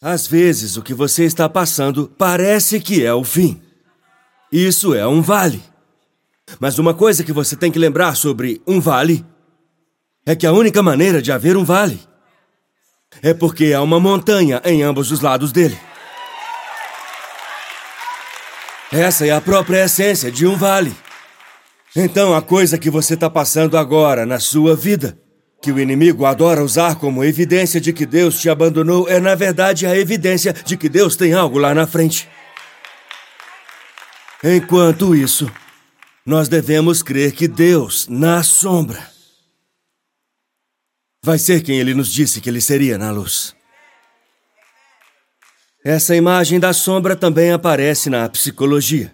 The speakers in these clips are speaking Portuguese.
Às vezes, o que você está passando parece que é o fim. Isso é um vale. Mas uma coisa que você tem que lembrar sobre um vale é que a única maneira de haver um vale é porque há uma montanha em ambos os lados dele. Essa é a própria essência de um vale. Então, a coisa que você está passando agora na sua vida que o inimigo adora usar como evidência de que Deus te abandonou é, na verdade, a evidência de que Deus tem algo lá na frente. Enquanto isso, nós devemos crer que Deus, na sombra, vai ser quem ele nos disse que ele seria na luz. Essa imagem da sombra também aparece na psicologia.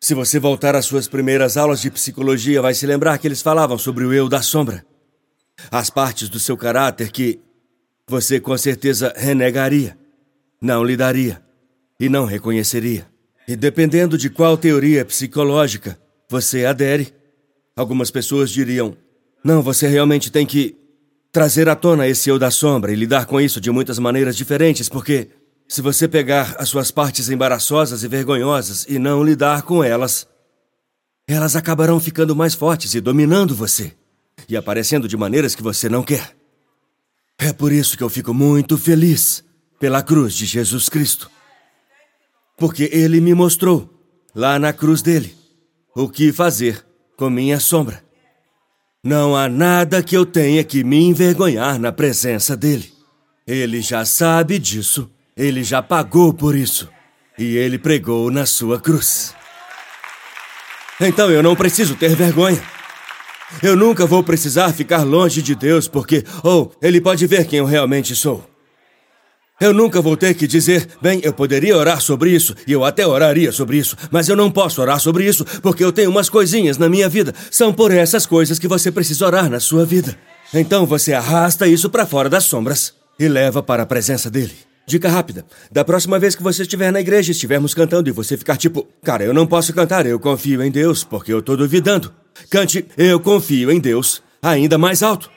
Se você voltar às suas primeiras aulas de psicologia, vai se lembrar que eles falavam sobre o eu da sombra as partes do seu caráter que você com certeza renegaria, não lidaria e não reconheceria. E dependendo de qual teoria psicológica você adere, algumas pessoas diriam: não, você realmente tem que trazer à tona esse eu da sombra e lidar com isso de muitas maneiras diferentes, porque se você pegar as suas partes embaraçosas e vergonhosas e não lidar com elas, elas acabarão ficando mais fortes e dominando você e aparecendo de maneiras que você não quer. É por isso que eu fico muito feliz pela cruz de Jesus Cristo. Porque ele me mostrou, lá na cruz dele, o que fazer com minha sombra. Não há nada que eu tenha que me envergonhar na presença dele. Ele já sabe disso, ele já pagou por isso, e ele pregou na sua cruz. Então eu não preciso ter vergonha. Eu nunca vou precisar ficar longe de Deus porque, ou, oh, Ele pode ver quem eu realmente sou. Eu nunca vou ter que dizer, bem, eu poderia orar sobre isso, e eu até oraria sobre isso, mas eu não posso orar sobre isso porque eu tenho umas coisinhas na minha vida. São por essas coisas que você precisa orar na sua vida. Então você arrasta isso para fora das sombras e leva para a presença dele. Dica rápida: da próxima vez que você estiver na igreja estivermos cantando e você ficar tipo, cara, eu não posso cantar, eu confio em Deus porque eu tô duvidando. Cante Eu confio em Deus ainda mais alto.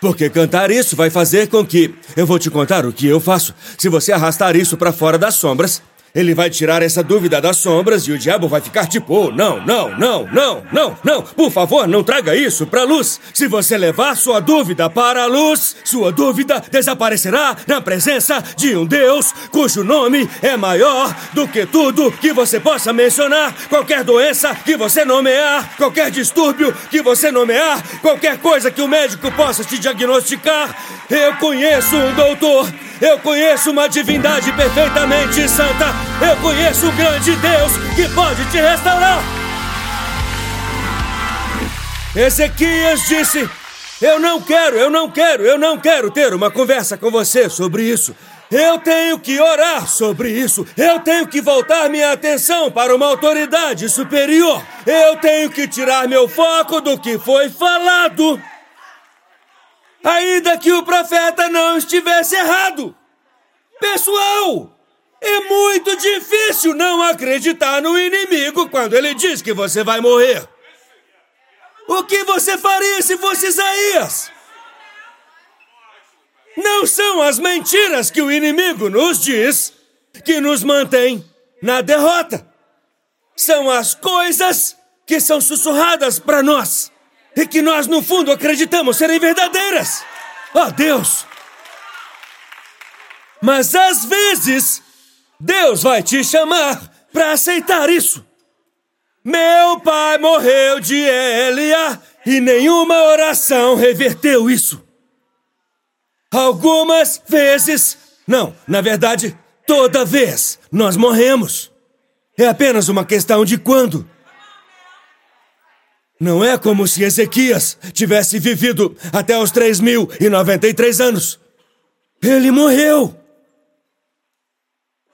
Porque cantar isso vai fazer com que eu vou te contar o que eu faço. Se você arrastar isso para fora das sombras, ele vai tirar essa dúvida das sombras e o diabo vai ficar tipo, oh, não, não, não, não, não, não, por favor, não traga isso para a luz. Se você levar sua dúvida para a luz, sua dúvida desaparecerá na presença de um Deus cujo nome é maior do que tudo que você possa mencionar. Qualquer doença que você nomear, qualquer distúrbio que você nomear, qualquer coisa que o médico possa te diagnosticar. Eu conheço um doutor eu conheço uma divindade perfeitamente santa. Eu conheço um grande Deus que pode te restaurar. Ezequias disse: Eu não quero, eu não quero, eu não quero ter uma conversa com você sobre isso. Eu tenho que orar sobre isso. Eu tenho que voltar minha atenção para uma autoridade superior. Eu tenho que tirar meu foco do que foi falado ainda que o profeta não estivesse errado. Pessoal, é muito difícil não acreditar no inimigo quando ele diz que você vai morrer. O que você faria se fosse Isaías? Não são as mentiras que o inimigo nos diz que nos mantém na derrota. São as coisas que são sussurradas para nós e que nós, no fundo, acreditamos serem verdadeiras. Oh, Deus! Mas às vezes, Deus vai te chamar para aceitar isso. Meu pai morreu de Elia e nenhuma oração reverteu isso. Algumas vezes, não, na verdade, toda vez nós morremos. É apenas uma questão de quando. Não é como se Ezequias tivesse vivido até os 3.093 anos. Ele morreu.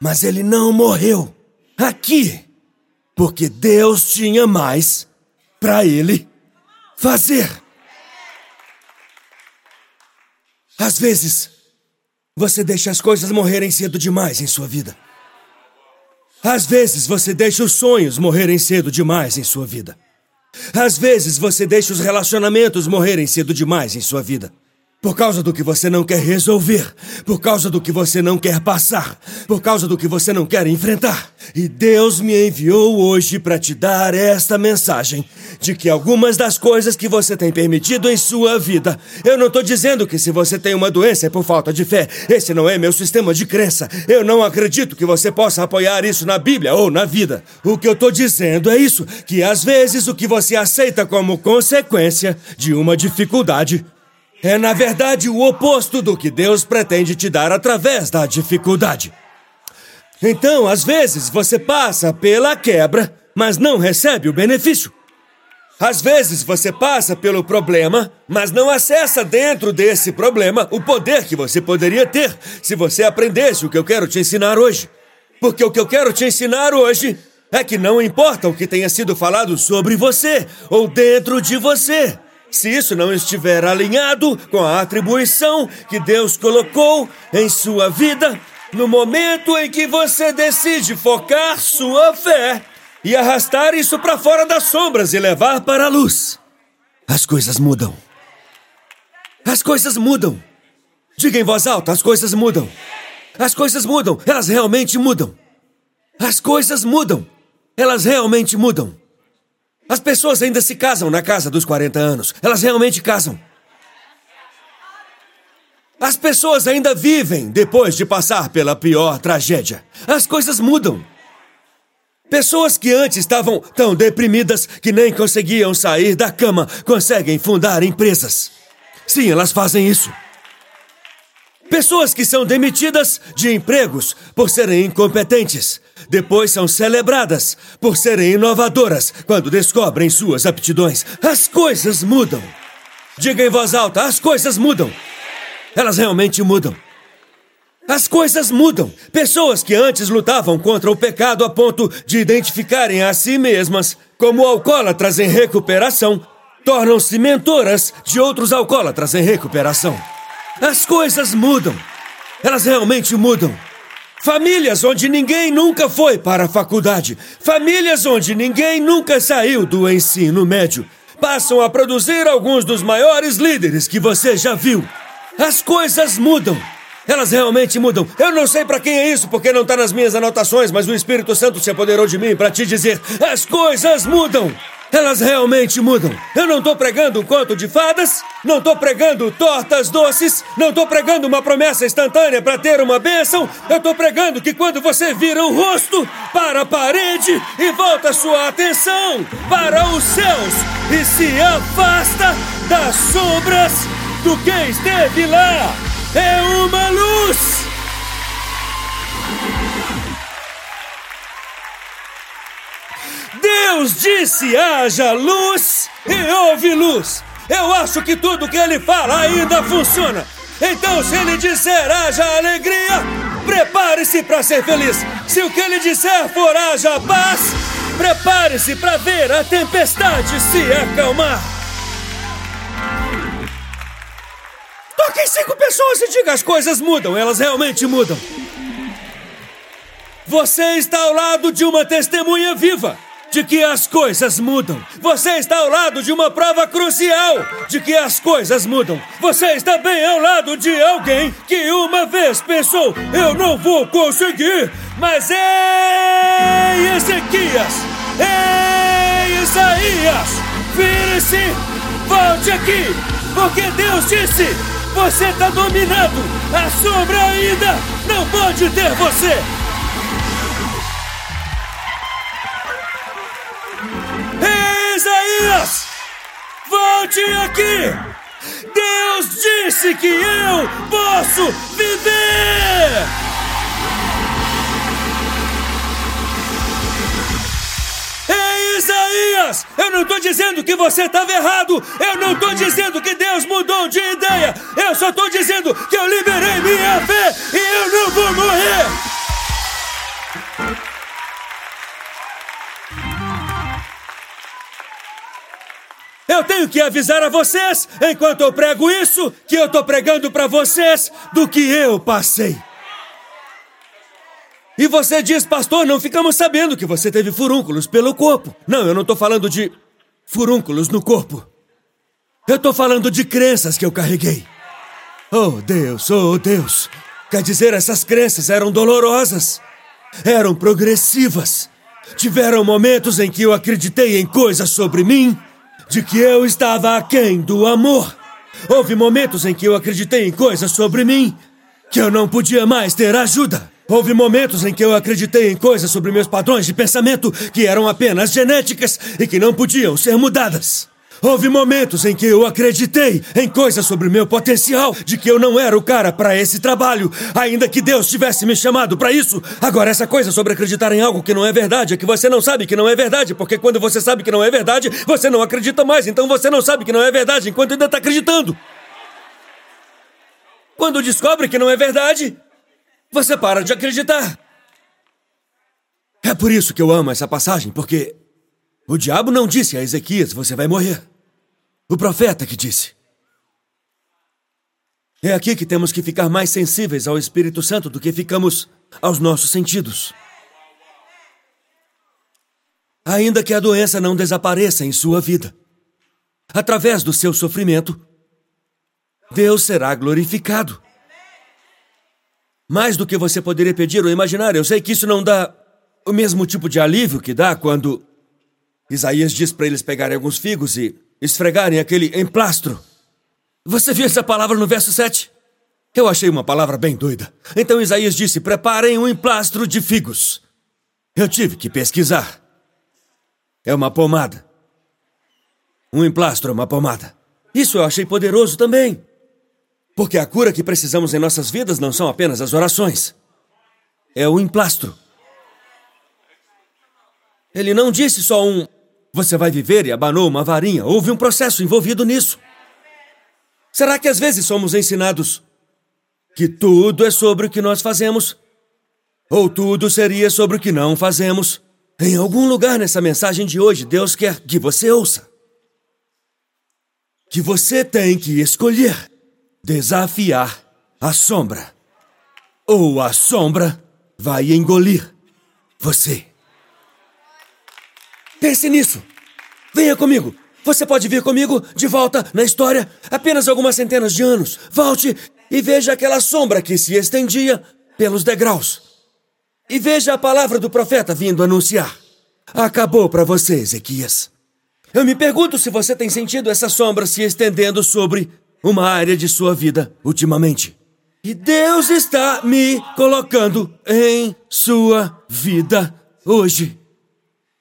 Mas ele não morreu aqui, porque Deus tinha mais para ele fazer. Às vezes, você deixa as coisas morrerem cedo demais em sua vida. Às vezes, você deixa os sonhos morrerem cedo demais em sua vida. Às vezes você deixa os relacionamentos morrerem cedo demais em sua vida. Por causa do que você não quer resolver, por causa do que você não quer passar, por causa do que você não quer enfrentar. E Deus me enviou hoje para te dar esta mensagem de que algumas das coisas que você tem permitido em sua vida, eu não estou dizendo que se você tem uma doença é por falta de fé. Esse não é meu sistema de crença. Eu não acredito que você possa apoiar isso na Bíblia ou na vida. O que eu estou dizendo é isso, que às vezes o que você aceita como consequência de uma dificuldade é, na verdade, o oposto do que Deus pretende te dar através da dificuldade. Então, às vezes, você passa pela quebra, mas não recebe o benefício. Às vezes você passa pelo problema, mas não acessa dentro desse problema o poder que você poderia ter se você aprendesse o que eu quero te ensinar hoje. Porque o que eu quero te ensinar hoje é que não importa o que tenha sido falado sobre você ou dentro de você. Se isso não estiver alinhado com a atribuição que Deus colocou em sua vida, no momento em que você decide focar sua fé e arrastar isso para fora das sombras e levar para a luz, as coisas mudam. As coisas mudam. Diga em voz alta: as coisas mudam. As coisas mudam. Elas realmente mudam. As coisas mudam. Elas realmente mudam. As pessoas ainda se casam na casa dos 40 anos. Elas realmente casam. As pessoas ainda vivem depois de passar pela pior tragédia. As coisas mudam. Pessoas que antes estavam tão deprimidas que nem conseguiam sair da cama conseguem fundar empresas. Sim, elas fazem isso. Pessoas que são demitidas de empregos por serem incompetentes depois são celebradas por serem inovadoras quando descobrem suas aptidões. As coisas mudam. Diga em voz alta: as coisas mudam. Elas realmente mudam. As coisas mudam. Pessoas que antes lutavam contra o pecado a ponto de identificarem a si mesmas como alcoólatras em recuperação, tornam-se mentoras de outros alcoólatras em recuperação. As coisas mudam. Elas realmente mudam. Famílias onde ninguém nunca foi para a faculdade. Famílias onde ninguém nunca saiu do ensino médio. Passam a produzir alguns dos maiores líderes que você já viu. As coisas mudam. Elas realmente mudam. Eu não sei para quem é isso porque não está nas minhas anotações, mas o Espírito Santo se apoderou de mim para te dizer: as coisas mudam. Elas realmente mudam. Eu não estou pregando um conto de fadas, não estou pregando tortas doces, não estou pregando uma promessa instantânea para ter uma bênção. Eu estou pregando que quando você vira o rosto para a parede e volta sua atenção para os céus e se afasta das sombras do que esteve lá, é uma luz. Deus disse: haja luz e houve luz. Eu acho que tudo que ele fala ainda funciona. Então, se ele disser haja alegria, prepare-se para ser feliz. Se o que ele disser for haja paz, prepare-se para ver a tempestade se acalmar. Toque em cinco pessoas e diga: as coisas mudam, elas realmente mudam. Você está ao lado de uma testemunha viva de que as coisas mudam. Você está ao lado de uma prova crucial de que as coisas mudam. Você está bem ao lado de alguém que uma vez pensou: eu não vou conseguir. Mas ei, Ezequias! Ei, Isaías! Vire-se! Volte aqui! Porque Deus disse: você está dominado! A sombra ainda não pode ter você! Aqui! Deus disse que eu posso viver! Ei, Isaías! Eu não estou dizendo que você estava errado! Eu não estou dizendo que Deus mudou de ideia! Eu só estou dizendo que eu liberei minha fé e eu não vou morrer! Eu tenho que avisar a vocês, enquanto eu prego isso, que eu estou pregando para vocês do que eu passei. E você diz, pastor, não ficamos sabendo que você teve furúnculos pelo corpo. Não, eu não estou falando de furúnculos no corpo. Eu estou falando de crenças que eu carreguei. Oh Deus, oh Deus. Quer dizer, essas crenças eram dolorosas, eram progressivas. Tiveram momentos em que eu acreditei em coisas sobre mim, de que eu estava aquém do amor. Houve momentos em que eu acreditei em coisas sobre mim, que eu não podia mais ter ajuda. Houve momentos em que eu acreditei em coisas sobre meus padrões de pensamento que eram apenas genéticas e que não podiam ser mudadas. Houve momentos em que eu acreditei em coisas sobre meu potencial, de que eu não era o cara para esse trabalho, ainda que Deus tivesse me chamado para isso. Agora, essa coisa sobre acreditar em algo que não é verdade é que você não sabe que não é verdade, porque quando você sabe que não é verdade, você não acredita mais, então você não sabe que não é verdade enquanto ainda está acreditando. Quando descobre que não é verdade, você para de acreditar. É por isso que eu amo essa passagem, porque o diabo não disse a Ezequias: você vai morrer. O profeta que disse. É aqui que temos que ficar mais sensíveis ao Espírito Santo do que ficamos aos nossos sentidos. Ainda que a doença não desapareça em sua vida, através do seu sofrimento, Deus será glorificado. Mais do que você poderia pedir ou imaginar, eu sei que isso não dá o mesmo tipo de alívio que dá quando Isaías diz para eles pegarem alguns figos e esfregarem aquele emplastro. Você viu essa palavra no verso 7? Eu achei uma palavra bem doida. Então Isaías disse: preparem um emplastro de figos. Eu tive que pesquisar. É uma pomada. Um emplastro é uma pomada. Isso eu achei poderoso também. Porque a cura que precisamos em nossas vidas não são apenas as orações. É o emplastro. Ele não disse só um você vai viver e abanou uma varinha. Houve um processo envolvido nisso. Será que às vezes somos ensinados que tudo é sobre o que nós fazemos? Ou tudo seria sobre o que não fazemos? Em algum lugar nessa mensagem de hoje, Deus quer que você ouça. Que você tem que escolher desafiar a sombra. Ou a sombra vai engolir você. Pense nisso. Venha comigo. Você pode vir comigo de volta na história apenas algumas centenas de anos. Volte e veja aquela sombra que se estendia pelos degraus. E veja a palavra do profeta vindo anunciar. Acabou para você, Ezequias. Eu me pergunto se você tem sentido essa sombra se estendendo sobre uma área de sua vida ultimamente. E Deus está me colocando em sua vida hoje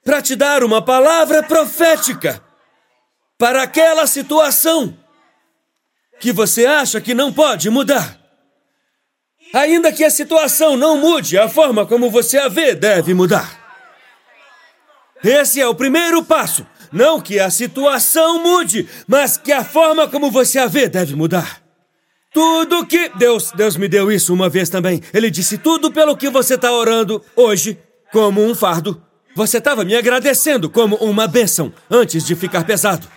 para te dar uma palavra profética para aquela situação que você acha que não pode mudar. Ainda que a situação não mude, a forma como você a vê deve mudar. Esse é o primeiro passo. Não que a situação mude, mas que a forma como você a vê deve mudar. Tudo que. Deus, Deus me deu isso uma vez também. Ele disse: tudo pelo que você está orando hoje, como um fardo, você estava me agradecendo como uma bênção antes de ficar pesado.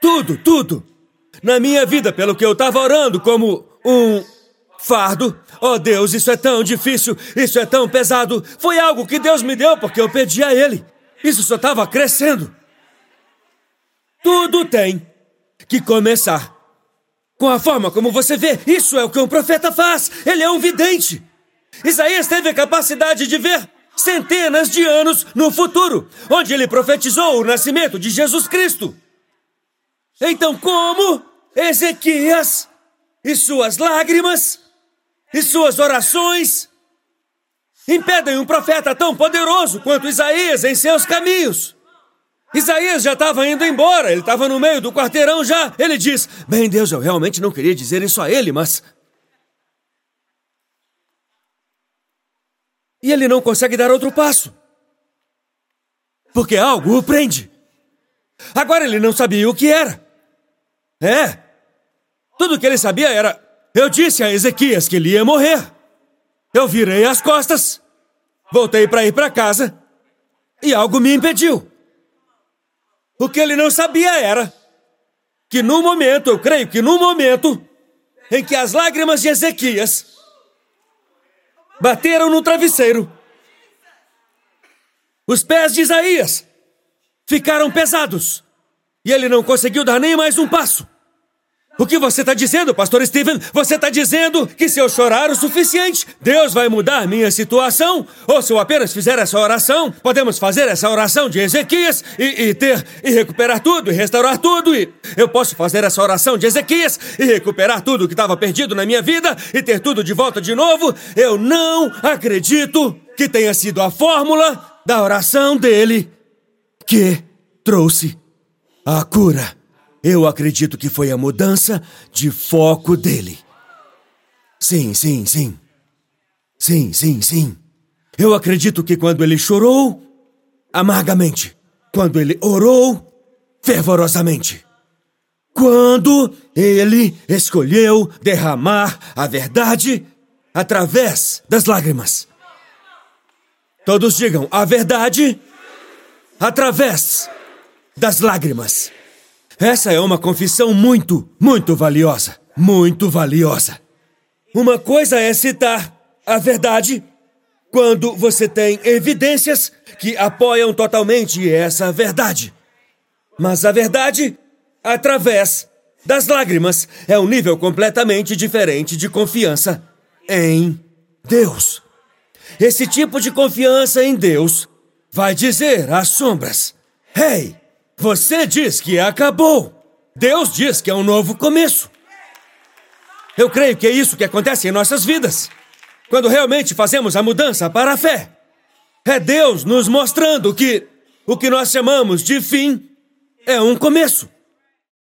Tudo, tudo. Na minha vida, pelo que eu estava orando como um fardo. Oh Deus, isso é tão difícil, isso é tão pesado. Foi algo que Deus me deu porque eu pedi a Ele. Isso só estava crescendo. Tudo tem que começar com a forma como você vê. Isso é o que um profeta faz. Ele é um vidente. Isaías teve a capacidade de ver centenas de anos no futuro, onde ele profetizou o nascimento de Jesus Cristo. Então, como Ezequias e suas lágrimas e suas orações impedem um profeta tão poderoso quanto Isaías em seus caminhos? Isaías já estava indo embora, ele estava no meio do quarteirão já. Ele diz: Bem, Deus, eu realmente não queria dizer isso a ele, mas e ele não consegue dar outro passo. Porque algo o prende. Agora ele não sabia o que era. É. Tudo que ele sabia era: eu disse a Ezequias que ele ia morrer. Eu virei as costas, voltei para ir para casa e algo me impediu. O que ele não sabia era que no momento, eu creio que no momento em que as lágrimas de Ezequias bateram no travesseiro. Os pés de Isaías ficaram pesados e ele não conseguiu dar nem mais um passo. O que você está dizendo, pastor Steven? Você está dizendo que se eu chorar o suficiente, Deus vai mudar minha situação? Ou se eu apenas fizer essa oração, podemos fazer essa oração de Ezequias e, e ter e recuperar tudo e restaurar tudo e eu posso fazer essa oração de Ezequias e recuperar tudo que estava perdido na minha vida e ter tudo de volta de novo? Eu não acredito que tenha sido a fórmula da oração dele que trouxe a cura. Eu acredito que foi a mudança de foco dele. Sim, sim, sim. Sim, sim, sim. Eu acredito que quando ele chorou amargamente, quando ele orou fervorosamente, quando ele escolheu derramar a verdade através das lágrimas. Todos digam a verdade através das lágrimas. Essa é uma confissão muito, muito valiosa. Muito valiosa. Uma coisa é citar a verdade quando você tem evidências que apoiam totalmente essa verdade. Mas a verdade, através das lágrimas, é um nível completamente diferente de confiança em Deus. Esse tipo de confiança em Deus vai dizer às sombras: Hey, você diz que acabou. Deus diz que é um novo começo. Eu creio que é isso que acontece em nossas vidas. Quando realmente fazemos a mudança para a fé. É Deus nos mostrando que o que nós chamamos de fim é um começo.